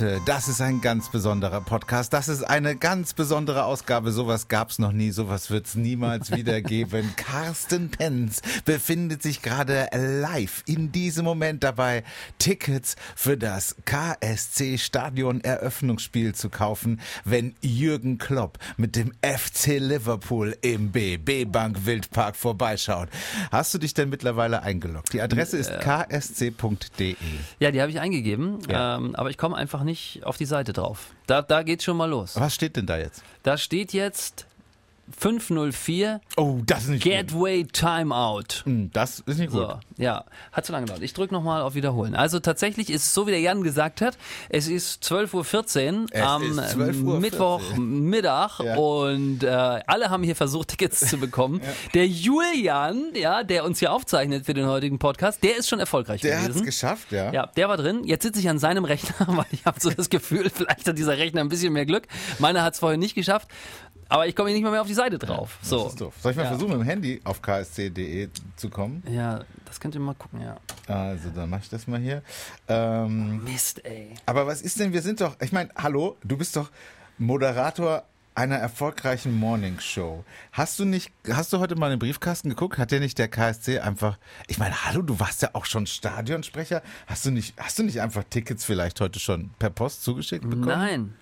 Leute, das ist ein ganz besonderer Podcast. Das ist eine ganz besondere Ausgabe. Sowas gab's noch nie, sowas wird's niemals wieder geben. Carsten Penz befindet sich gerade live in diesem Moment dabei, Tickets für das KSC Stadion Eröffnungsspiel zu kaufen, wenn Jürgen Klopp mit dem FC Liverpool im BB Bank Wildpark vorbeischaut. Hast du dich denn mittlerweile eingeloggt? Die Adresse ist ksc.de. Ja, die habe ich eingegeben, Ja. ähm, aber ich komme einfach nicht auf die Seite drauf. Da, da geht's schon mal los. Was steht denn da jetzt? Da steht jetzt 504 Oh, das ist nicht gut. Gateway Timeout. Hm, Das ist nicht gut. So, ja, hat zu lange gedauert. Ich drücke nochmal auf Wiederholen. Also tatsächlich ist es so, wie der Jan gesagt hat, es ist 12.14 Uhr Es am ist 12:14 Uhr. Mittwochmittag Ja. und äh, alle haben hier versucht, Tickets zu bekommen. Der Julian, ja, der uns hier aufzeichnet für den heutigen Podcast, der ist schon erfolgreich Der gewesen. geschafft, ja. Ja, der war drin. Jetzt sitze ich an seinem Rechner, weil ich habe so das Gefühl, vielleicht hat dieser Rechner ein bisschen mehr Glück. Meiner hat es vorher nicht geschafft. Aber ich komme hier nicht mal mehr auf die Seite drauf. Das so. ist doof. Soll ich mal Ja. versuchen, mit dem Handy auf ksc.de zu kommen? Ja, das könnt ihr mal gucken, ja. Also, dann mache ich das mal hier. Ähm, Mist, ey. aber was ist denn, wir sind doch, ich meine, hallo, du bist doch Moderator einer erfolgreichen Morningshow. Hast du nicht, hast du heute mal in den Briefkasten geguckt? Hat dir nicht der KSC einfach, ich meine, hallo, du warst ja auch schon Stadionsprecher. Hast du nicht, hast du nicht einfach Tickets vielleicht heute schon per Post zugeschickt bekommen? Nein.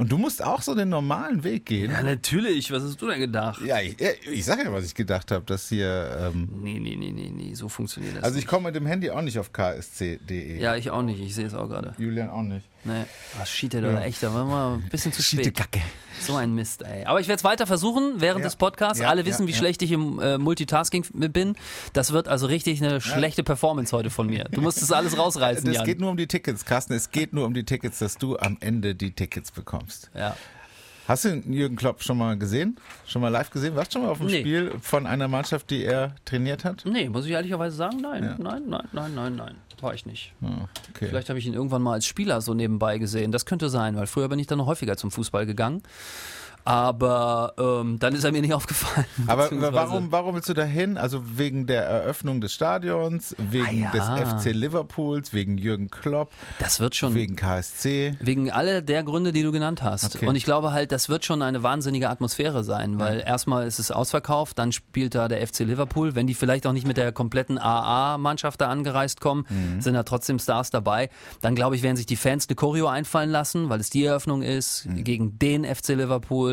Und du musst auch so den normalen Weg gehen. Ja, natürlich. Was hast du denn gedacht? Ja, ich, ich sag ja, was ich gedacht habe, dass hier, ähm, Nee, nee, nee, nee, nee, so funktioniert das also ich komme mit dem Handy auch nicht auf ksc.de. Ja, ich auch nicht. Ich sehe es auch gerade. Julian auch nicht. Nee. Was schiet der da echt? Da war mal ein bisschen zu spät. Kacke. So ein Mist, ey. Aber ich werde es weiter versuchen während Ja. des Podcasts. Ja, Alle wissen, ja, wie ja. schlecht ich im äh, Multitasking bin. Das wird also richtig eine schlechte Performance heute von mir. Du musst das alles rausreißen, Es geht nur um die Tickets, Carsten. Es geht nur um die Tickets, dass du am Ende die Tickets bekommst. ja. Hast du Jürgen Klopp schon mal gesehen? Schon mal live gesehen? Warst du schon mal auf dem Nee. Spiel von einer Mannschaft, die er trainiert hat? Nee, muss ich ehrlicherweise sagen, nein, Ja. nein, nein, nein, nein, nein. War ich nicht. Ah, okay. Vielleicht habe ich ihn irgendwann mal als Spieler so nebenbei gesehen. Das könnte sein, weil früher bin ich dann noch häufiger zum Fußball gegangen. Aber ähm, dann ist er mir nicht aufgefallen. Aber warum, warum willst du da hin? Also wegen der Eröffnung des Stadions, wegen Ah, ja. des FC Liverpools, wegen Jürgen Klopp, Das wird schon. wegen KSC. Wegen alle der Gründe, die du genannt hast. Okay. Und ich glaube halt, das wird schon eine wahnsinnige Atmosphäre sein, weil erstmal ist es ausverkauft, dann spielt da der FC Liverpool. Wenn die vielleicht auch nicht mit der kompletten AA-Mannschaft da angereist kommen, Mhm. sind da trotzdem Stars dabei. Dann glaube ich, werden sich die Fans eine Choreo einfallen lassen, weil es die Eröffnung ist, Mhm. gegen den FC Liverpool.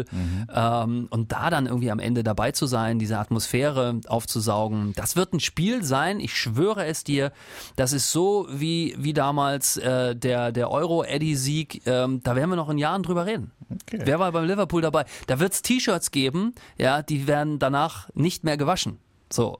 Ähm, und da dann irgendwie am Ende dabei zu sein, diese Atmosphäre aufzusaugen, das wird ein Spiel sein, ich schwöre es dir. Das ist so wie, wie damals äh, der, der Euro-Eddy-Sieg. Ähm, da werden wir noch in Jahren drüber reden. Okay. Wer war beim Liverpool dabei? Da wird es T-Shirts geben, ja, die werden danach nicht mehr gewaschen. So.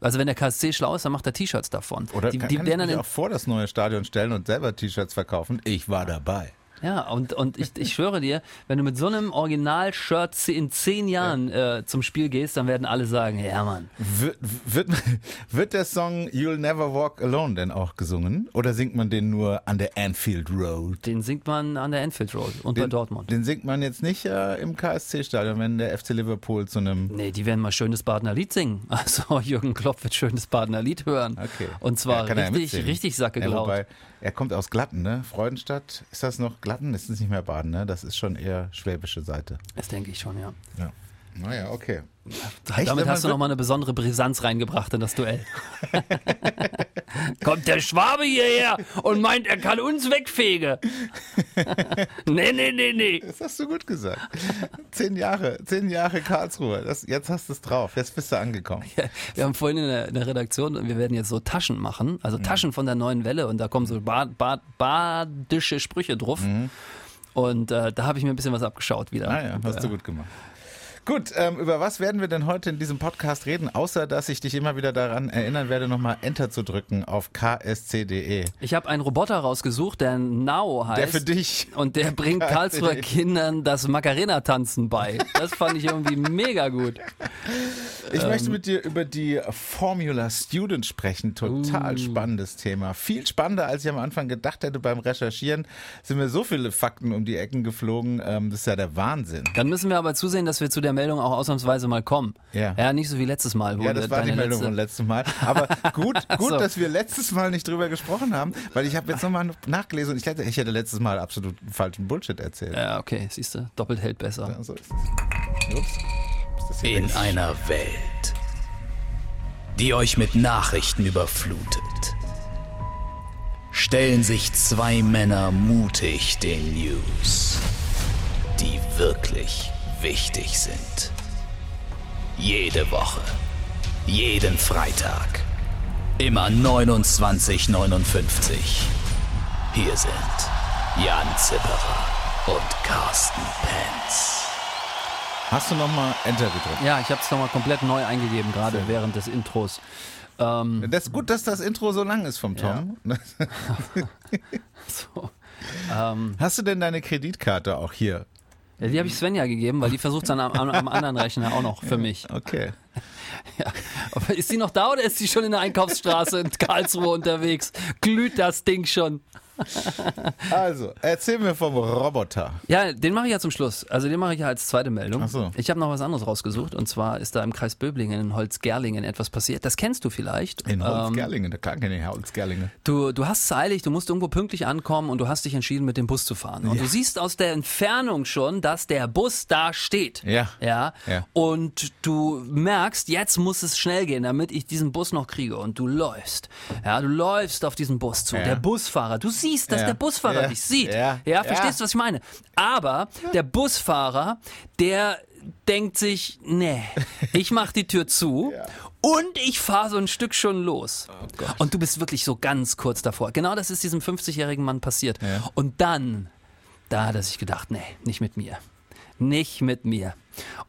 Also wenn der KSC schlau ist, dann macht er T-Shirts davon. Oder die, kann, die kann werden ich dann mich auch vor das neue Stadion stellen und selber T-Shirts verkaufen? Ich war dabei. Ja, und, und ich, ich schwöre dir, wenn du mit so einem Original-Shirt in zehn Jahren äh, zum Spiel gehst, dann werden alle sagen, ja Mann. Wird, wird, wird der Song You'll Never Walk Alone denn auch gesungen? Oder singt man den nur an der Anfield Road? Den singt man an der Enfield Road und bei Den, Dortmund. Den singt man jetzt nicht äh, im KSC-Stadion, wenn der FC Liverpool zu einem. Nee, die werden mal schönes Badener Lied singen. Also Jürgen Klopp wird schönes Badener Lied hören. Okay. Und zwar Ja, er ja richtig, richtig Sacke Ja, wobei, er kommt aus Glatten, ne? Freudenstadt. Ist das noch Glatten? Ist es nicht mehr Baden, ne? Das ist schon eher schwäbische Seite. das denke ich schon, ja. Ja. Naja, okay. Damit Wenn man hast du nochmal eine besondere Brisanz reingebracht in das Duell. Kommt der Schwabe hierher und meint, er kann uns wegfegen. nee, nee, nee, nee. Das hast du gut gesagt. zehn Jahre, zehn Jahre Karlsruhe. Das, jetzt hast du es drauf. Jetzt bist du angekommen. Wir haben vorhin in der, in der Redaktion, wir werden jetzt so Taschen machen, also Mhm. Taschen von der neuen Welle und da kommen so bad, bad, badische Sprüche drauf. Und äh, da habe ich mir ein bisschen was abgeschaut wieder. Mhm. Ah ja, hast äh, du gut gemacht. Gut, ähm, über was werden wir denn heute in diesem Podcast reden, außer dass ich dich immer wieder daran erinnern werde, nochmal Enter zu drücken auf ksc.de. Ich habe einen Roboter rausgesucht, der Now heißt. Der für dich. Und der bringt Karlsruher Kindern das Macarena-Tanzen bei. Das fand ich irgendwie mega gut. Ich Ähm. möchte mit dir über die Formula Student sprechen. Total Uh. spannendes Thema. Viel spannender, als ich am Anfang gedacht hätte beim Recherchieren. Sind mir so viele Fakten um die Ecken geflogen. Ähm, das ist ja der Wahnsinn. Dann müssen wir aber zusehen, dass wir zu der Meldung auch ausnahmsweise mal kommen. Ja. Ja, nicht so wie letztes Mal. wo Ja, das war die Meldung letzte- von letztem Mal. Aber gut, gut, so. dass wir letztes Mal nicht drüber gesprochen haben, weil ich habe jetzt nochmal nachgelesen und ich hätte, ich hätte letztes Mal absolut falschen Bullshit erzählt. Ja, okay, siehst du, doppelt hält besser. Ja, so ist es. Ups. Ist In weg? einer Welt, die euch mit Nachrichten überflutet, stellen sich zwei Männer mutig den News, die wirklich wichtig sind. Jede Woche, jeden Freitag, immer 29,59. Hier sind Jan Zipperer und Carsten Penz. Hast du nochmal Enter gedrückt? Ja, ich habe es nochmal komplett neu eingegeben, gerade Sehr gut. während des Intros. Ähm, Das ist gut, dass das Intro so lang ist vom Tom. so. ähm, Hast du denn deine Kreditkarte auch hier? Ja, die habe ich Svenja gegeben, weil die versucht es dann am, am, am anderen Rechner auch noch für mich. Okay. Ja. Aber ist sie noch da oder ist sie schon in der Einkaufsstraße in Karlsruhe unterwegs? Glüht das Ding schon? Also, erzähl mir vom Roboter. Ja, den mache ich ja zum Schluss. Also den mache ich ja als zweite Meldung. Ach so. Ich habe noch was anderes rausgesucht und zwar ist da im Kreis Böblingen in Holzgerlingen etwas passiert. Das kennst du vielleicht. In Ähm, Holzgerlingen, da kann keine Holzgerlingen. Du, du hast es eilig, du musst irgendwo pünktlich ankommen und du hast dich entschieden, mit dem Bus zu fahren. Und du siehst aus der Entfernung schon, dass der Bus da steht. Ja. Ja. Ja. Und du merkst, jetzt muss es schnell gehen, damit ich diesen Bus noch kriege. Und du läufst. Ja, du läufst auf diesen Bus zu. Ja. Der Busfahrer, du siehst, dass Ja. der Busfahrer Ja. dich sieht. Ja. Ja, verstehst du, was ich meine? Aber der Busfahrer, der denkt sich, nee, ich mach die Tür zu und ich fahre so ein Stück schon los. Oh und du bist wirklich so ganz kurz davor. Genau das ist diesem 50-jährigen Mann passiert. Ja. Und dann, da hat er sich gedacht, nee, nicht mit mir. Nicht mit mir.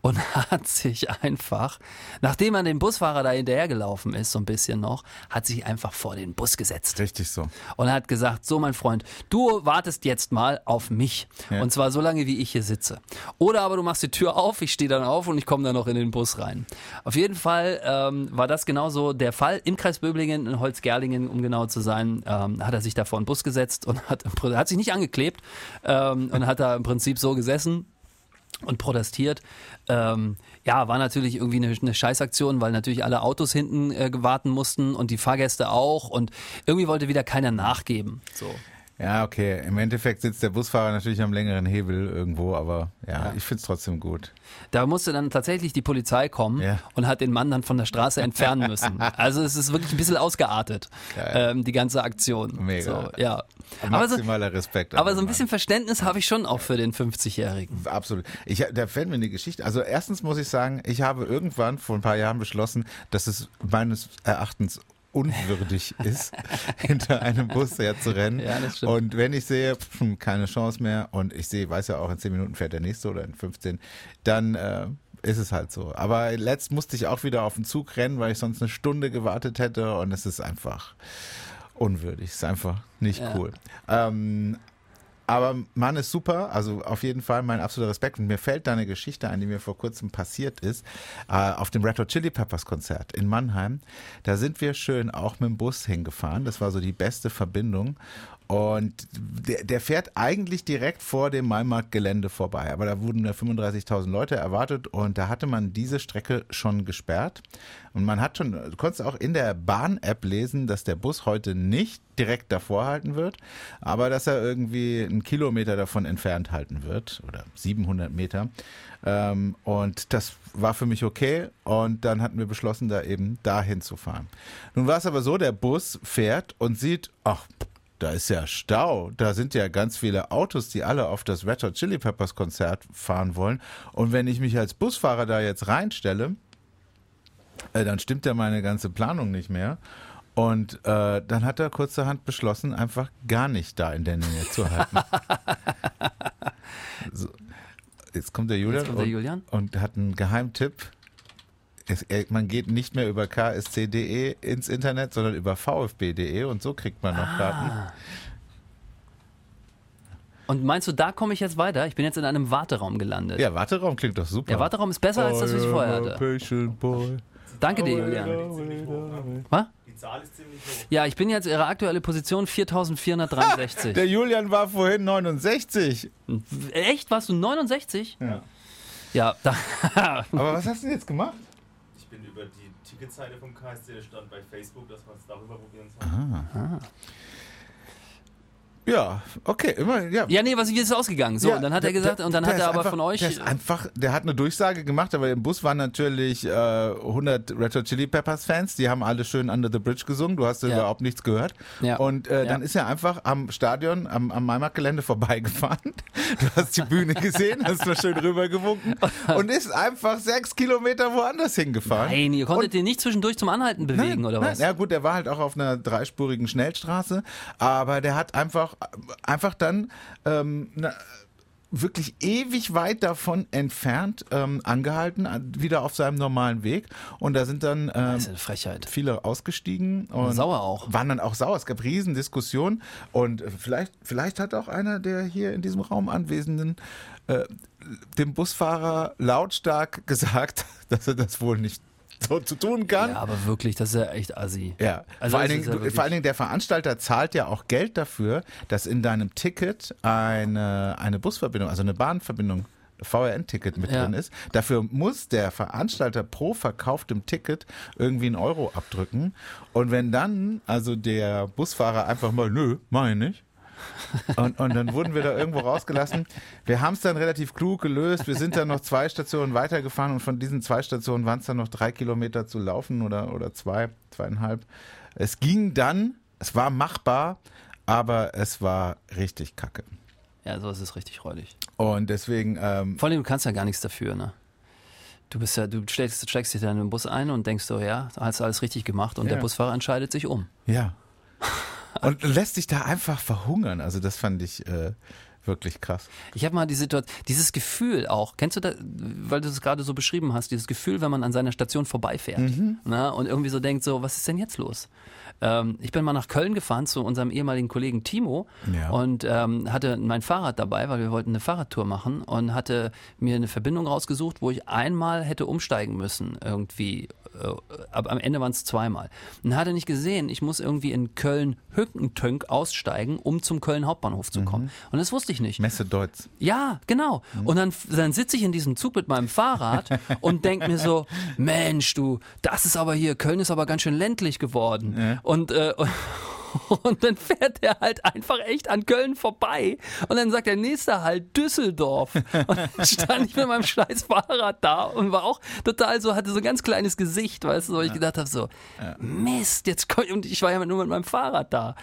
Und hat sich einfach, nachdem er dem Busfahrer da hinterhergelaufen ist, so ein bisschen noch, hat sich einfach vor den Bus gesetzt Richtig so. und hat gesagt, so mein Freund, du wartest jetzt mal auf mich. Ja. Und zwar so lange, wie ich hier sitze. Oder aber du machst die Tür auf, ich stehe dann auf und ich komme dann noch in den Bus rein. Auf jeden Fall ähm, war das genauso der Fall. Im Kreis Böblingen, in Holzgerlingen, um genau zu sein, ähm, hat er sich da vor den Bus gesetzt und hat, hat sich nicht angeklebt ähm, und hat da im Prinzip so gesessen und protestiert. Ähm, ja, war natürlich irgendwie eine, eine Scheißaktion, weil natürlich alle Autos hinten äh, warten mussten und die Fahrgäste auch und irgendwie wollte wieder keiner nachgeben. So. Ja, okay. Im Endeffekt sitzt der Busfahrer natürlich am längeren Hebel irgendwo, aber ja, ich find's trotzdem gut. Da musste dann tatsächlich die Polizei kommen Ja. und hat den Mann dann von der Straße entfernen müssen. Also es ist wirklich ein bisschen ausgeartet, ähm, die ganze Aktion. Mega. So, ja. Aber so, Maximaler Respekt. aber so ein bisschen Verständnis habe ich schon auch für den 50-Jährigen. Absolut. Ich, da fällt mir eine Geschichte. Also erstens muss ich sagen, ich habe irgendwann vor ein paar Jahren beschlossen, dass es meines Erachtens unwürdig ist, hinter einem Bus herzurennen. Ja, das stimmt. Und wenn ich sehe, pf, keine Chance mehr und ich sehe, weiß ja auch, in 10 Minuten fährt der nächste oder in 15, dann äh, ist es halt so. Aber letzt musste ich auch wieder auf den Zug rennen, weil ich sonst eine Stunde gewartet hätte und es ist einfach unwürdig. Es ist einfach nicht Ja. cool. Ähm, aber Mann ist super, also auf jeden Fall mein absoluter Respekt. Und mir fällt da eine Geschichte ein, die mir vor kurzem passiert ist, äh, auf dem Red Hot Chili Peppers Konzert in Mannheim. Da sind wir schön auch mit dem Bus hingefahren. Das war so die beste Verbindung. Und der, der fährt eigentlich direkt vor dem Maimarkt-Gelände vorbei. Aber da wurden ja 35.000 Leute erwartet und da hatte man diese Strecke schon gesperrt. Und man hat schon, du konntest auch in der Bahn-App lesen, dass der Bus heute nicht direkt davor halten wird, aber dass er irgendwie einen Kilometer davon entfernt halten wird oder 700 Meter. Ähm, und das war für mich okay und dann hatten wir beschlossen, da eben dahin zu fahren. Nun war es aber so, der Bus fährt und sieht, ach, da ist ja Stau. Da sind ja ganz viele Autos, die alle auf das Red Hot Chili Peppers Konzert fahren wollen. Und wenn ich mich als Busfahrer da jetzt reinstelle, äh, dann stimmt ja meine ganze Planung nicht mehr. Und äh, dann hat er kurzerhand beschlossen, einfach gar nicht da in der Nähe zu halten. so, jetzt kommt der Julian, kommt der und, Julian. und hat einen Geheimtipp. Es, er, man geht nicht mehr über ksc.de ins Internet, sondern über vfb.de und so kriegt man noch Ah. Karten. Und meinst du, da komme ich jetzt weiter? Ich bin jetzt in einem Warteraum gelandet. Ja, Warteraum klingt doch super. Der Warteraum ist besser als das, was ich vorher hatte. Danke dir, Julian. Was? Die Zahl ist ziemlich hoch. Ja, ich bin jetzt ihre aktuelle Position 4463. Der Julian war vorhin 69. Echt? Warst du 69? Ja. Ja, da, Aber was hast du denn jetzt gemacht? Ich bin über die Ticketseite vom KSC, der stand bei Facebook, dass wir es darüber probieren sollen. Ja, okay, immer, ja. ja, nee, was wie ist ausgegangen? So, Ja, und dann hat er der- gesagt, der- und dann hat er aber einfach, von euch. Der ist einfach, der hat eine Durchsage gemacht, aber im Bus waren natürlich äh, 100 Red Hot Chili Peppers Fans, die haben alle schön Under the Bridge gesungen, du hast Ja. überhaupt nichts gehört. Ja. Und äh, dann ist er einfach am Stadion, am, am Maimark-Gelände vorbeigefahren. Du hast die Bühne gesehen, hast nur schön rübergewunken und ist einfach sechs Kilometer woanders hingefahren. Nein, ihr konntet Und- den nicht zwischendurch zum Anhalten bewegen, Nein, oder nein. was? Ja gut, der war halt auch auf einer dreispurigen Schnellstraße, aber der hat einfach, einfach dann ähm, na, wirklich ewig weit davon entfernt ähm, angehalten, an- wieder auf seinem normalen Weg. Und da sind dann ähm, viele ausgestiegen und Sauer auch. waren dann auch sauer. Es gab Riesendiskussionen und äh, vielleicht, vielleicht hat auch einer der hier in diesem Raum Anwesenden äh, dem Busfahrer lautstark gesagt, dass er das wohl nicht so zu tun kann. Ja, aber wirklich, das ist ja echt assi. Ja, Also vor, allen Dingen, ja vor allen Dingen der Veranstalter zahlt ja auch Geld dafür, dass in deinem Ticket eine, eine Busverbindung, also eine Bahnverbindung, VRN-Ticket mit Ja. drin ist. Dafür muss der Veranstalter pro verkauftem Ticket irgendwie einen Euro abdrücken. Und wenn dann also der Busfahrer einfach mal, nö, mach ich nicht. Und, und dann wurden wir da irgendwo rausgelassen. Wir haben es dann relativ klug gelöst. Wir sind dann noch zwei Stationen weitergefahren und von diesen zwei Stationen waren es dann noch drei Kilometer zu laufen oder, oder zwei, zweieinhalb. Es ging dann, es war machbar, aber es war richtig kacke. Ja, sowas ist richtig räudig. Und deswegen, ähm, Vor allem, du kannst ja gar nichts dafür, ne? Du bist ja, du steigst, steigst dich dann in den Bus ein und denkst so, ja, da hast du alles richtig gemacht und Ja. der Busfahrer entscheidet sich um. ja. Und lässt sich da einfach verhungern. Also das fand ich äh, wirklich krass. Ich habe mal die Situation, dieses Gefühl auch, kennst du das, weil du es gerade so beschrieben hast, dieses Gefühl, wenn man an seiner Station vorbeifährt Mhm. ne, und irgendwie so denkt, so, was ist denn jetzt los? Ähm, ich bin mal nach Köln gefahren zu unserem ehemaligen Kollegen Timo Ja. und ähm, hatte mein Fahrrad dabei, weil wir wollten eine Fahrradtour machen und hatte mir eine Verbindung rausgesucht, wo ich einmal hätte umsteigen müssen irgendwie. Äh, aber am Ende waren es zweimal. Und hatte nicht gesehen, ich muss irgendwie in Köln Hückentönk aussteigen, um zum Köln Hauptbahnhof zu kommen. Und das wusste ich nicht. Messe Deutz. Ja, genau. Und dann, dann sitze ich in diesem Zug mit meinem Fahrrad und denk mir so, Mensch, du, das ist aber hier, Köln ist aber ganz schön ländlich geworden. Und, äh, und dann fährt er halt einfach echt an Köln vorbei. Und dann sagt der nächste halt Düsseldorf. Und dann stand ich mit meinem scheiß Fahrrad da und war auch total so, hatte so ein ganz kleines Gesicht, weißt du, wo ich gedacht habe, so, Mist, jetzt komm, und ich war ja nur mit meinem Fahrrad da.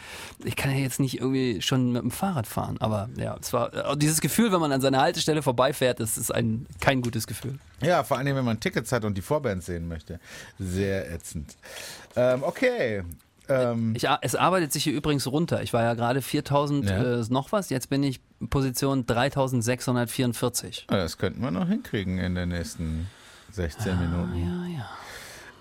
Ich kann ja jetzt nicht irgendwie schon mit dem Fahrrad fahren. Aber ja, es war äh, dieses Gefühl, wenn man an seiner Haltestelle vorbeifährt, das ist ein kein gutes Gefühl. Ja, vor allem, wenn man Tickets hat und die Vorband sehen möchte. Sehr ätzend. Ähm, okay. Ähm, Ich, es arbeitet sich hier übrigens runter. Ich war ja gerade 4000 Ja. äh, noch was, jetzt bin ich Position 3644. das könnten wir noch hinkriegen in den nächsten 16 Minuten. Ja, ja.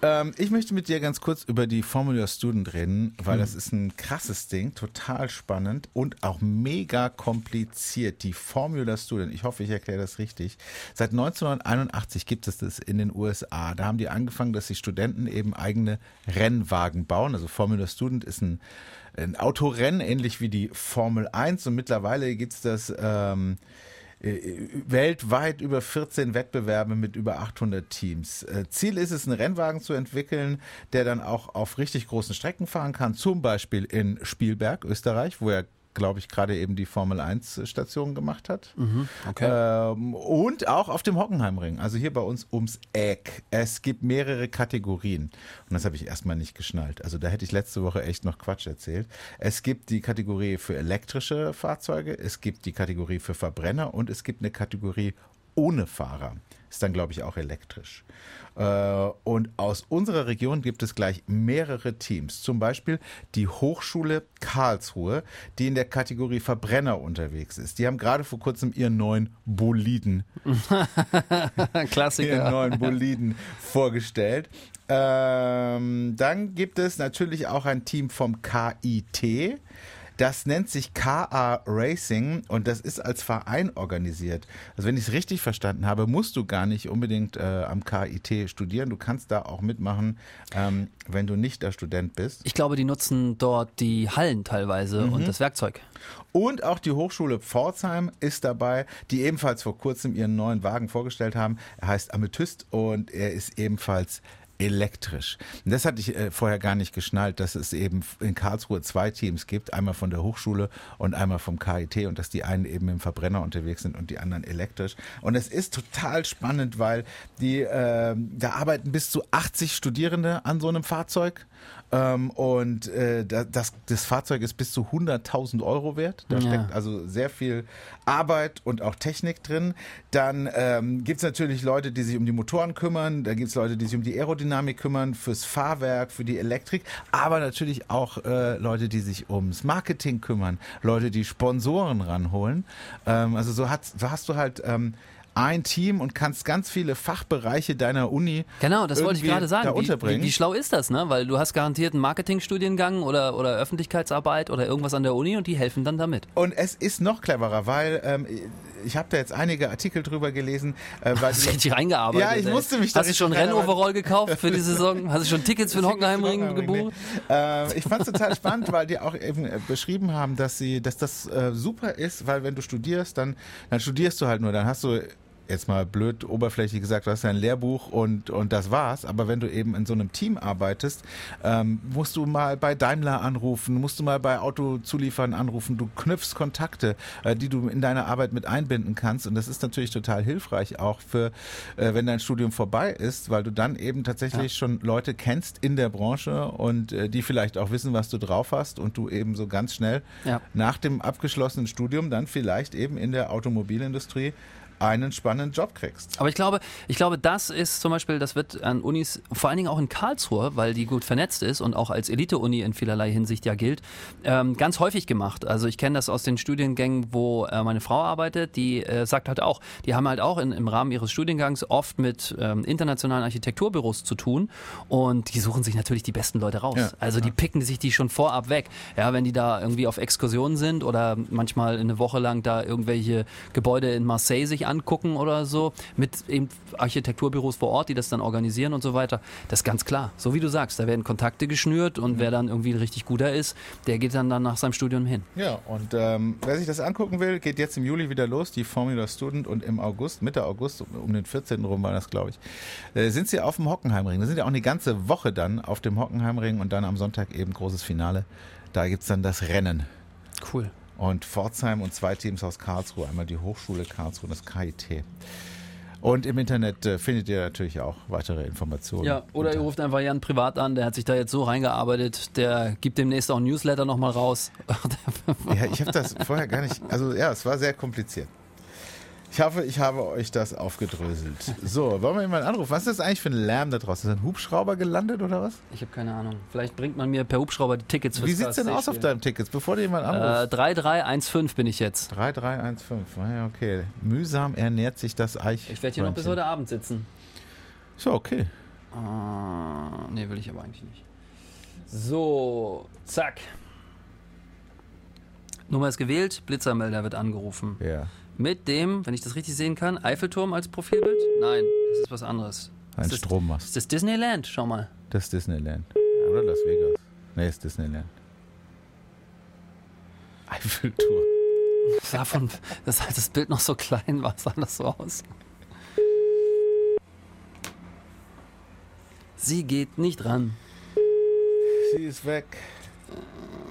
Ähm, ich möchte mit dir ganz kurz über die Formula Student reden, weil das ist ein krasses Ding, total spannend und auch mega kompliziert. Die Formula Student, ich hoffe, ich erkläre das richtig. Seit 1981 gibt es das in den USA. Da haben die angefangen, dass die Studenten eben eigene Rennwagen bauen. Also Formula Student ist ein, ein Autorennen, ähnlich wie die Formel 1 und mittlerweile gibt es das ähm, äh, weltweit über 14 Wettbewerbe mit über 800 Teams. Äh, Ziel ist es, einen Rennwagen zu entwickeln, der dann auch auf richtig großen Strecken fahren kann, zum Beispiel in Spielberg, Österreich, wo er glaube ich, gerade eben die Formel 1 Station gemacht hat. okay. Ähm, und auch auf dem Hockenheimring, also hier bei uns ums Eck. Es gibt mehrere Kategorien. Und das habe ich erstmal nicht geschnallt. Also da hätte ich letzte Woche echt noch Quatsch erzählt. Es gibt die Kategorie für elektrische Fahrzeuge, es gibt die Kategorie für Verbrenner und es gibt eine Kategorie ohne Fahrer. Ist dann, glaube ich, auch elektrisch. Äh, Und aus unserer Region gibt es gleich mehrere Teams. Zum Beispiel die Hochschule Karlsruhe, die in der Kategorie Verbrenner unterwegs ist. Die haben gerade vor kurzem ihren neuen Boliden ihren Klassiker. neuen Boliden vorgestellt. Ähm, dann gibt es natürlich auch ein Team vom KIT. Das nennt sich KA Racing und das ist als Verein organisiert. Also wenn ich es richtig verstanden habe, musst du gar nicht unbedingt äh, am KIT studieren. Du kannst da auch mitmachen, ähm, wenn du nicht der Student bist. Ich glaube, die nutzen dort die Hallen teilweise Mhm. und das Werkzeug. Und auch die Hochschule Pforzheim ist dabei, die ebenfalls vor kurzem ihren neuen Wagen vorgestellt haben. Er heißt Amethyst und er ist ebenfalls elektrisch. Und das hatte ich äh, vorher gar nicht geschnallt, dass es eben in Karlsruhe zwei Teams gibt, einmal von der Hochschule und einmal vom KIT und dass die einen eben im Verbrenner unterwegs sind und die anderen elektrisch. Und es ist total spannend, weil die äh, da arbeiten bis zu 80 Studierende an so einem Fahrzeug. Ähm, und äh, da- das, das Fahrzeug ist bis zu 100.000 Euro wert. Da Ja. steckt also sehr viel Arbeit und auch Technik drin. Dann ähm, gibt es natürlich Leute, die sich um die Motoren kümmern. Da gibt es Leute, die sich um die Aerodynamik kümmern, fürs Fahrwerk, für die Elektrik. Aber natürlich auch äh, Leute, die sich ums Marketing kümmern. Leute, die Sponsoren ranholen. Ähm, also so, hat, so hast du halt... Ähm, ein Team und kannst ganz viele Fachbereiche deiner Uni Genau, das wollte ich gerade sagen. Wie, wie, wie schlau ist das, ne? Weil du hast garantiert einen Marketingstudiengang oder, oder Öffentlichkeitsarbeit oder irgendwas an der Uni und die helfen dann damit. Und es ist noch cleverer, weil ähm, ich habe da jetzt einige Artikel drüber gelesen. Äh, weil Hast du richtig reingearbeitet? Ja, ich ey. musste mich da Hast du schon. Rennoverall gekauft für die Saison? Hast du schon Tickets für den Hockenheimring Hockenheimring, gebucht? nee. Äh, ich fand es total spannend, weil die auch eben äh, beschrieben haben, dass sie, dass das äh, super ist, weil wenn du studierst, dann, dann studierst du halt nur, dann hast du jetzt mal blöd oberflächlich gesagt, du hast ein Lehrbuch und, und das war's. Aber wenn du eben in so einem Team arbeitest, ähm, musst du mal bei Daimler anrufen, musst du mal bei Autozulieferern anrufen. Du knüpfst Kontakte, äh, die du in deine Arbeit mit einbinden kannst. Und das ist natürlich total hilfreich auch für, äh, wenn dein Studium vorbei ist, weil du dann eben tatsächlich schon Leute kennst in der Branche und äh, die vielleicht auch wissen, was du drauf hast und du eben so ganz schnell Ja. nach dem abgeschlossenen Studium dann vielleicht eben in der Automobilindustrie einen spannenden Job kriegst. Aber ich glaube, ich glaube, das ist zum Beispiel, das wird an Unis, vor allen Dingen auch in Karlsruhe, weil die gut vernetzt ist und auch als Elite-Uni in vielerlei Hinsicht ja gilt, ähm, ganz häufig gemacht. Also ich kenne das aus den Studiengängen, wo äh, meine Frau arbeitet, die äh, sagt halt auch, die haben halt auch in, im Rahmen ihres Studiengangs oft mit ähm, internationalen Architekturbüros zu tun und die suchen sich natürlich die besten Leute raus. Ja, also die picken sich die schon vorab weg. Ja, wenn die da irgendwie auf Exkursionen sind oder manchmal eine Woche lang da irgendwelche Gebäude in Marseille sich angucken oder so, mit eben Architekturbüros vor Ort, die das dann organisieren und so weiter. Das ist ganz klar. So wie du sagst, da werden Kontakte geschnürt und wer dann irgendwie richtig guter ist, der geht dann, dann nach seinem Studium hin. Ja, und ähm, wer sich das angucken will, geht jetzt im Juli wieder los, die Formula Student und im August, Mitte August, um, um den 14. rum war das, glaube ich, äh, sind sie auf dem Hockenheimring. Da sind ja auch eine ganze Woche dann auf dem Hockenheimring und dann am Sonntag eben großes Finale. Da gibt's dann das Rennen. Cool. Und Pforzheim und zwei Teams aus Karlsruhe, einmal die Hochschule Karlsruhe und das KIT. Und im Internet äh, findet ihr natürlich auch weitere Informationen. Ja, oder ihr ruft einfach Jan privat an, der hat sich da jetzt so reingearbeitet, der gibt demnächst auch ein Newsletter nochmal raus. Ja, ich habe das vorher gar nicht. Also ja, es war sehr kompliziert. Ich hoffe, ich habe euch das aufgedröselt. So, wollen wir jemanden anrufen? Was ist das eigentlich für ein Lärm da draußen? Ist ein Hubschrauber gelandet oder was? Ich habe keine Ahnung. Vielleicht bringt man mir per Hubschrauber die Tickets fürs Wie sieht's denn aus auf deinem Ticket, bevor dir jemand anruft? Äh, 3315 bin ich jetzt. 3315. Ah, Ja, okay. Mühsam ernährt sich das Eich. Ich werde hier noch bis heute Abend sitzen. So, okay. Ah, nee, will ich aber eigentlich nicht. So, zack. Nummer ist gewählt, Blitzermelder wird angerufen. Ja. Mit dem, wenn ich das richtig sehen kann, Eiffelturm als Profilbild? Nein, das ist was anderes. Ein ist das, Strommast. ist das Disneyland? Schau mal. Das ist Disneyland. Oder Las Vegas. Nee, ist Disneyland. Eiffelturm. Das sah von, das, das Bild noch so klein war, sah das so aus. Sie geht nicht ran. Sie ist weg.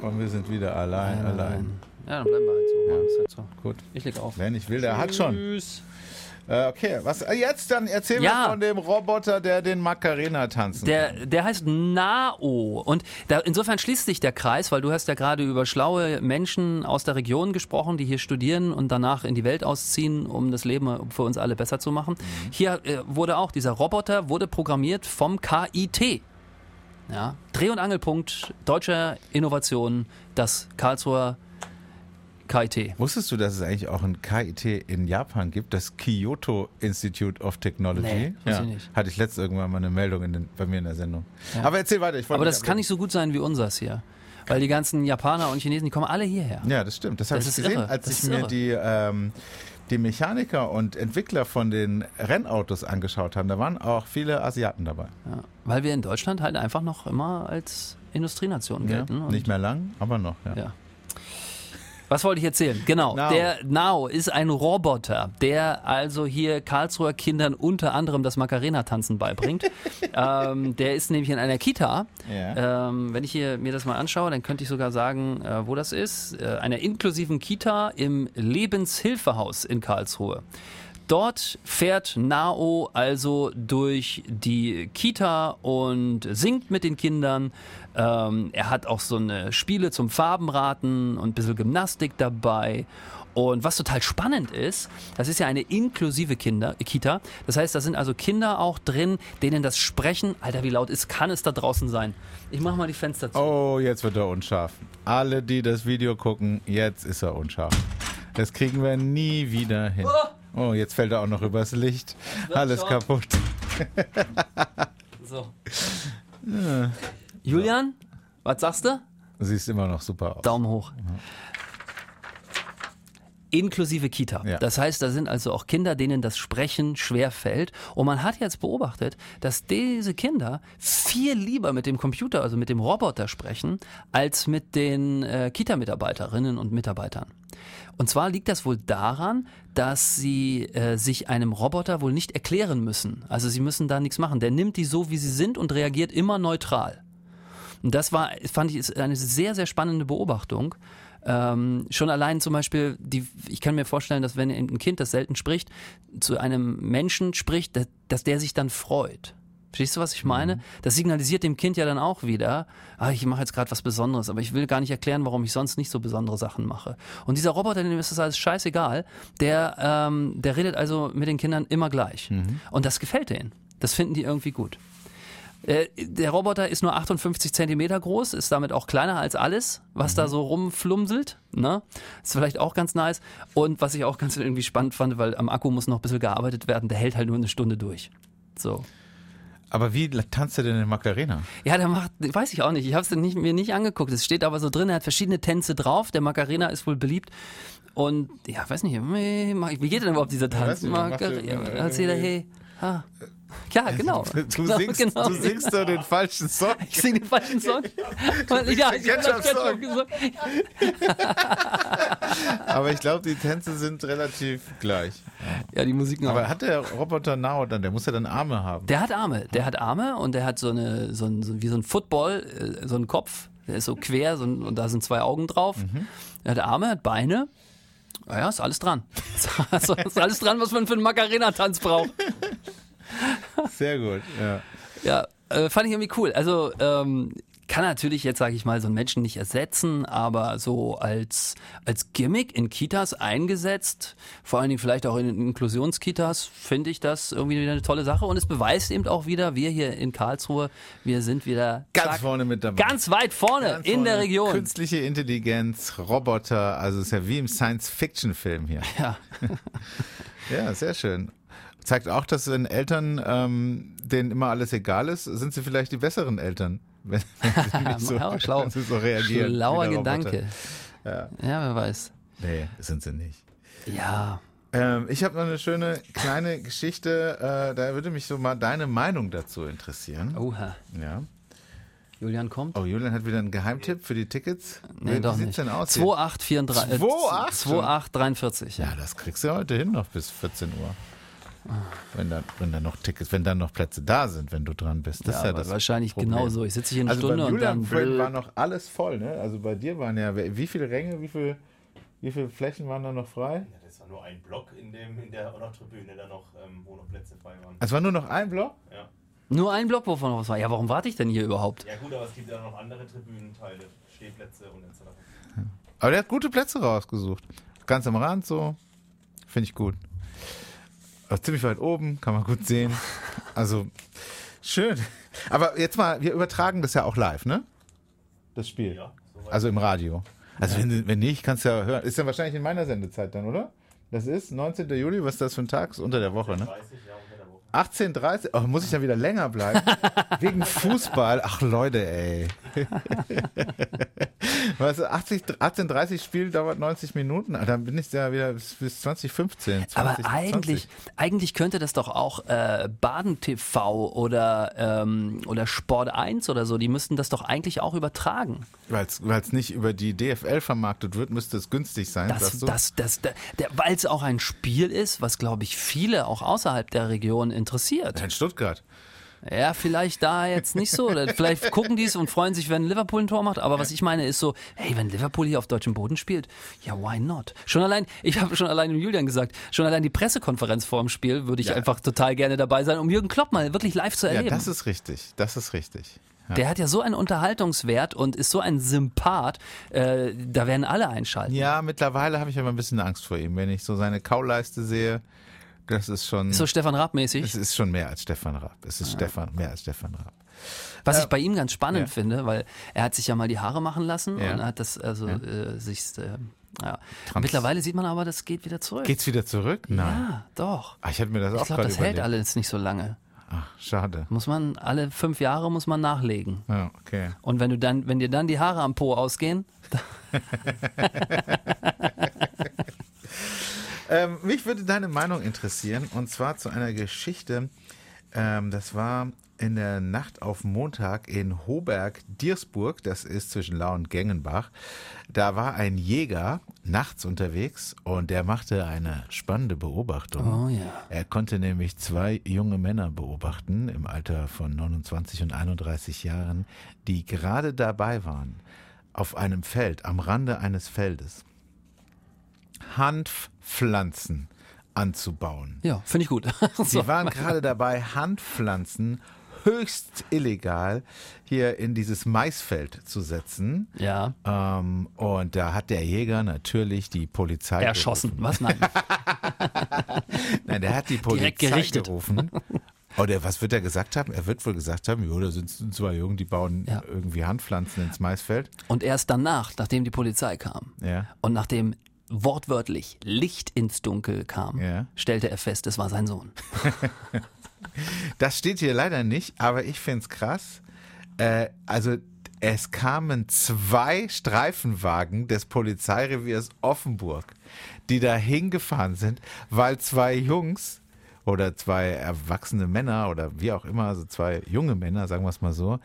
Und wir sind wieder allein, allein. Ja, dann bleiben wir halt so. Ja. Ist halt so. Gut. Ich leg auf. Wer nicht will, der hat schon. Tschüss. Äh, okay, was äh, jetzt dann? Erzähl Ja. mir von dem Roboter, der den Macarena tanzen Der, kann. der heißt Nao. Und da, insofern schließt sich der Kreis, weil du hast ja gerade über schlaue Menschen aus der Region gesprochen, die hier studieren und danach in die Welt ausziehen, um das Leben für uns alle besser zu machen. Hier äh, wurde auch, dieser Roboter wurde programmiert vom KIT. Ja, Dreh- und Angelpunkt deutscher Innovation, das Karlsruher KIT. Wusstest du, dass es eigentlich auch ein KIT in Japan gibt, das Kyoto Institute of Technology? Nee, ja, ich nicht. Hatte ich letztes irgendwann mal eine Meldung in den, bei mir in der Sendung. Aber erzähl weiter. Aber das kann nicht so gut sein wie unseres hier. Weil die ganzen Japaner und Chinesen, die kommen alle hierher. Ja, das stimmt. Das habe ich gesehen, irre. als Das ich mir irre. die, ähm, die Mechaniker und Entwickler von den Rennautos angeschaut habe. Da waren auch viele Asiaten dabei. Ja. Weil wir in Deutschland halt einfach noch immer als Industrienation gelten. und- Nicht mehr lang, aber noch. Ja. Ja. Was wollte ich erzählen? Genau, Now. der Now ist ein Roboter, der also hier Karlsruher Kindern unter anderem das Macarena-Tanzen beibringt. ähm, der ist nämlich in einer Kita. Ja. Ähm, wenn ich hier mir das mal anschaue, dann könnte ich sogar sagen, äh, wo das ist. Äh, einer inklusiven Kita im Lebenshilfehaus in Karlsruhe. Dort fährt Nao also durch die Kita und singt mit den Kindern. Ähm, er hat auch so eine Spiele zum Farbenraten und ein bisschen Gymnastik dabei. Und was total spannend ist, das ist ja eine inklusive Kinder, Kita. Das heißt, da sind also Kinder auch drin, denen das Sprechen, Alter, wie laut ist, kann es da draußen sein? Ich mach mal die Fenster zu. Oh, jetzt wird er unscharf. Alle, die das Video gucken, jetzt ist er unscharf. Das kriegen wir nie wieder hin. Oh, jetzt fällt er auch noch übers Licht. Alles schon. kaputt. So. Julian, was sagst du? Siehst immer noch super aus. Daumen hoch. Inklusive Kita. Ja. Das heißt, da sind also auch Kinder, denen das Sprechen schwer fällt. Und man hat jetzt beobachtet, dass diese Kinder viel lieber mit dem Computer, also mit dem Roboter sprechen, als mit den äh, Kita-Mitarbeiterinnen und Mitarbeitern. Und zwar liegt das wohl daran, dass sie äh, sich einem Roboter wohl nicht erklären müssen. Also sie müssen da nichts machen. Der nimmt die so, wie sie sind und reagiert immer neutral. Und das war, fand ich, ist eine sehr, sehr spannende Beobachtung. Ähm, schon allein zum Beispiel, die, ich kann mir vorstellen, dass wenn ein Kind, das selten spricht, zu einem Menschen spricht, dass, dass der sich dann freut. Verstehst du, was ich meine? Das signalisiert dem Kind ja dann auch wieder, ah, ich mache jetzt gerade was Besonderes, aber ich will gar nicht erklären, warum ich sonst nicht so besondere Sachen mache. Und dieser Roboter, dem ist das alles scheißegal, der, ähm, der redet also mit den Kindern immer gleich. Und das gefällt denen. Das finden die irgendwie gut. Äh, Der Roboter ist nur 58 Zentimeter groß, ist damit auch kleiner als alles, was da so rumflumselt. Ne? Ist vielleicht auch ganz nice. Und was ich auch ganz irgendwie spannend fand, weil am Akku muss noch ein bisschen gearbeitet werden, der hält halt nur eine Stunde durch. So. Aber wie tanzt er denn in Macarena? Ja, der macht, weiß ich auch nicht. Ich habe es mir nicht angeguckt. Es steht aber so drin, er hat verschiedene Tänze drauf. Der Macarena ist wohl beliebt. Und ja, weiß nicht, wie geht denn überhaupt dieser Tanz? der- Macarena, erzähl hey. Ha. Ja, genau. Du Genau, singst, genau. du singst doch den falschen Song. Ich singe den falschen Song. ja, ich habe. Ketchup gesungen. Aber ich glaube, die Tänze sind relativ gleich. Ja, die Musik noch. Aber hat der Roboter Now dann, der muss ja dann Arme haben. Der hat Arme, der hat Arme und der hat so eine, so ein, so wie so ein Football, äh, so einen Kopf, der ist so quer so ein, und da sind zwei Augen drauf. Er hat Arme, hat Beine. Naja, ist alles dran. Ist alles dran, was man für einen Macarena-Tanz braucht. Sehr gut, ja. Ja, äh, fand ich irgendwie cool. Also ähm, kann natürlich jetzt, sage ich mal, so einen Menschen nicht ersetzen, aber so als, als Gimmick in Kitas eingesetzt, vor allen Dingen vielleicht auch in Inklusionskitas, finde ich das irgendwie wieder eine tolle Sache. Und es beweist eben auch wieder, wir hier in Karlsruhe, wir sind wieder Ganz zack, vorne mit dabei. ganz weit vorne Ganz in der vorne. Region. Künstliche Intelligenz, Roboter, also ist ja wie im Science-Fiction-Film hier. Ja. Ja, sehr schön. Zeigt auch, dass wenn Eltern, ähm, denen immer alles egal ist, sind sie vielleicht die besseren Eltern. Wenn, wenn sie so, Ja, schlau. wenn sie so reagieren. Schlauer Roboter. Gedanke. Ja. ja, wer weiß. Nee, sind sie nicht. Ja. Ähm, ich habe noch eine schöne kleine Geschichte, äh, da würde mich so mal deine Meinung dazu interessieren. Oha. Ja. Julian kommt? Oh, Julian hat wieder einen Geheimtipp für die Tickets. Nee, Wie doch sieht's nicht. denn aus? hier? 2834. äh, 28? 2843, ja. Ja, das kriegst du heute hin noch bis 14 Uhr. Wenn da, wenn da noch Tickets, wenn dann noch Plätze da sind, wenn du dran bist. Das ist ja das wahrscheinlich Problem. genauso. Ich sitze hier eine Also Stunde bei und Julian dann. vorhin war noch alles voll, ne? Also bei dir waren ja, wie viele Ränge, wie viel, wie viele Flächen waren da noch frei? Ja, das war nur ein Block in, dem, in der Tribüne, da noch, ähm, wo noch Plätze frei waren. Es war nur noch ein Block? Ja. Nur ein Block, wovon noch was war. Ja, warum warte ich denn hier überhaupt? ja gut, aber es gibt ja noch andere Tribünenteile, Stehplätze und etc. Aber der hat gute Plätze rausgesucht. Ganz am Rand so. Finde ich gut. Aber ziemlich weit oben, kann man gut sehen. Also, schön. Aber jetzt mal, wir übertragen das ja auch live, ne? Das Spiel. Ja, soweit. Also im Radio. Also wenn, wenn nicht, kannst du ja hören. Ist ja wahrscheinlich in meiner Sendezeit dann, oder? Das ist 19. Juli, was ist das für ein Tag? Ist unter der Woche, ne? 30 Jahre unter der Woche. 18.30 Oh, muss ich dann wieder länger bleiben? Wegen Fußball. Ach Leute, ey. Weißt du, 80, 1830 Spiel dauert 90 Minuten, dann bin ich ja wieder bis, bis 2015. 20, Aber 20. eigentlich, eigentlich könnte das doch auch äh, Baden TV oder, ähm, oder Sport 1 oder so, die müssten das doch eigentlich auch übertragen. Weil es nicht über die DFL vermarktet wird, müsste es günstig sein, Das, das, das, das, Weil es auch ein Spiel ist, was, glaube ich, viele auch außerhalb der Region interessiert. in Stuttgart. Ja, vielleicht da jetzt nicht so. Vielleicht gucken die es und freuen sich, wenn Liverpool ein Tor macht. Aber was ich meine ist so, hey, wenn Liverpool hier auf deutschem Boden spielt, ja, why not? Schon allein, ich habe schon allein dem Julian gesagt, schon allein die Pressekonferenz vor dem Spiel würde ich Ja. einfach total gerne dabei sein, um Jürgen Klopp mal wirklich live zu Ja, erleben. das ist richtig. Das ist richtig. Ja. Der hat ja so einen Unterhaltungswert und ist so ein Sympath, äh, da werden alle einschalten. Ja, mittlerweile habe ich aber ein bisschen Angst vor ihm. Wenn ich so seine Kauleiste sehe, das ist schon. So Stefan Raab mäßig. es ist schon mehr als Stefan Raab. Es ist Stefan, mehr als Stefan Raab. Was ich bei ihm ganz spannend ja. finde, weil er hat sich ja mal die Haare machen lassen Ja. und hat das also Ja. äh, sich äh, ja. Mittlerweile sieht man aber, das geht wieder zurück. Geht's wieder zurück? Nein. Ja, doch. Ah, ich hätte mir das auch Ich glaube, gerade das hält überlegt. alles nicht so lange. Ach, schade. Muss man alle fünf Jahre muss man nachlegen. Ja, okay. Und wenn du dann, wenn dir dann die Haare am Po ausgehen, Ähm, mich würde deine Meinung interessieren und zwar zu einer Geschichte. Ähm, das war in der Nacht auf Montag in Hoberg-Diersburg, das ist zwischen Lau und Gengenbach. Da war ein Jäger nachts unterwegs und der machte eine spannende Beobachtung. Oh ja. Er konnte nämlich zwei junge Männer beobachten im Alter von 29 und 31 Jahren, die gerade dabei waren, auf einem Feld, am Rande eines Feldes, Hanfpflanzen anzubauen. ja, finde ich gut. Sie waren gerade dabei, Hanfpflanzen höchst illegal hier in dieses Maisfeld zu setzen. Ja, Ähm, und da hat der Jäger natürlich die Polizei erschossen. gerufen. Was? Nein. Nein, der hat die Polizei gerufen. Oder was wird er gesagt haben? Er wird wohl gesagt haben, jo, da sind zwei Jungen, die bauen Ja. irgendwie Handpflanzen ins Maisfeld. Und erst danach, nachdem die Polizei kam Ja. und nachdem wortwörtlich Licht ins Dunkel kam, Ja. stellte er fest, es war sein Sohn. Das steht hier leider nicht, aber ich find's krass. Äh, also es kamen zwei Streifenwagen des Polizeireviers Offenburg, die da hingefahren sind, weil zwei Jungs oder zwei erwachsene Männer oder wie auch immer, also zwei junge Männer, sagen wir es mal so,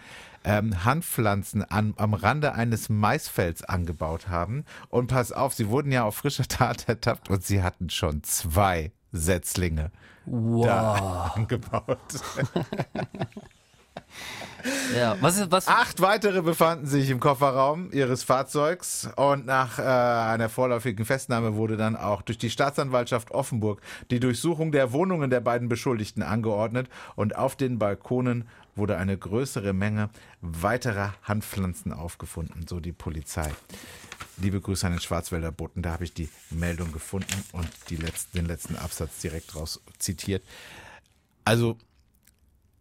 ähm, Handpflanzen an, am Rande eines Maisfelds angebaut haben. Und pass auf, sie wurden ja auf frischer Tat ertappt und sie hatten schon zwei Setzlinge Wow. angebaut. Ja, was was? Acht weitere befanden sich im Kofferraum ihres Fahrzeugs und nach äh, einer vorläufigen Festnahme wurde dann auch durch die Staatsanwaltschaft Offenburg die Durchsuchung der Wohnungen der beiden Beschuldigten angeordnet und auf den Balkonen wurde eine größere Menge weiterer Handpflanzen aufgefunden, so die Polizei. Liebe Grüße an den Schwarzwälder Boten, da habe ich die Meldung gefunden und letzten, den letzten Absatz direkt raus zitiert. Also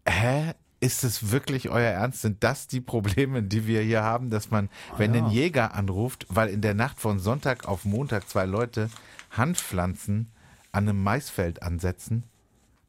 Hä? Ist es wirklich euer Ernst? Sind das die Probleme, die wir hier haben, dass man, wenn ein Jäger anruft, weil in der Nacht von Sonntag auf Montag zwei Leute Handpflanzen an einem Maisfeld ansetzen,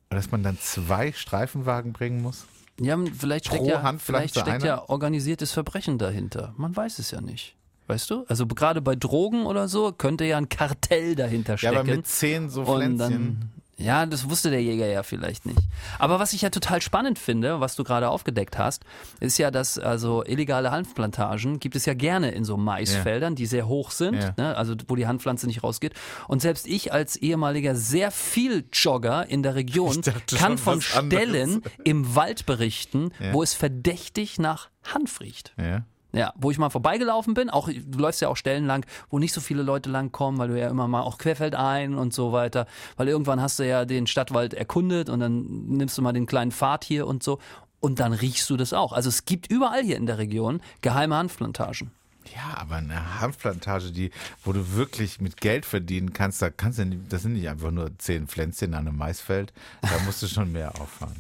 dass man dann zwei Streifenwagen bringen muss? Ja, vielleicht steckt, Pro ja, vielleicht steckt einer? ja organisiertes Verbrechen dahinter. Man weiß es ja nicht. Weißt du? Also gerade bei Drogen oder so könnte ja ein Kartell dahinter Ja, stecken. aber mit zehn so Pflänzchen. Ja, das wusste der Jäger ja vielleicht nicht. Aber was ich ja total spannend finde, was du gerade aufgedeckt hast, ist ja, dass also illegale Hanfplantagen gibt es ja gerne in so Maisfeldern, die sehr hoch sind, Ja. ne, also wo die Handpflanze nicht rausgeht. Und selbst ich als ehemaliger sehr viel Jogger in der Region dachte kann von was anderes. Stellen im Wald berichten, Ja. wo es verdächtig nach Hanf riecht. ja. Ja, wo ich mal vorbeigelaufen bin, auch du läufst ja auch Stellen lang, wo nicht so viele Leute lang kommen, weil du ja immer mal auch querfeldein und so weiter, weil irgendwann hast du ja den Stadtwald erkundet und dann nimmst du mal den kleinen Pfad hier und so und dann riechst du das auch. Also es gibt überall hier in der Region geheime Hanfplantagen. Ja, aber eine Hanfplantage, die, wo du wirklich mit Geld verdienen kannst, da kannst du nicht, das sind nicht einfach nur zehn Pflänzchen an einem Maisfeld, da musst du schon mehr auffahren.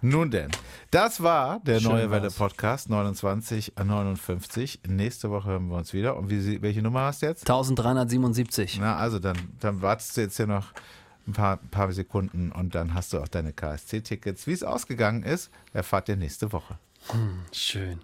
Nun denn, das war der Schön Neue Welle war's. Podcast 2959. Nächste Woche hören wir uns wieder. Und wie, welche Nummer hast du jetzt? 1377. Na, also dann, dann wartest du jetzt hier noch ein paar, paar Sekunden und dann hast du auch deine KSC-Tickets. Wie es ausgegangen ist, erfahrt ihr nächste Woche. Schön.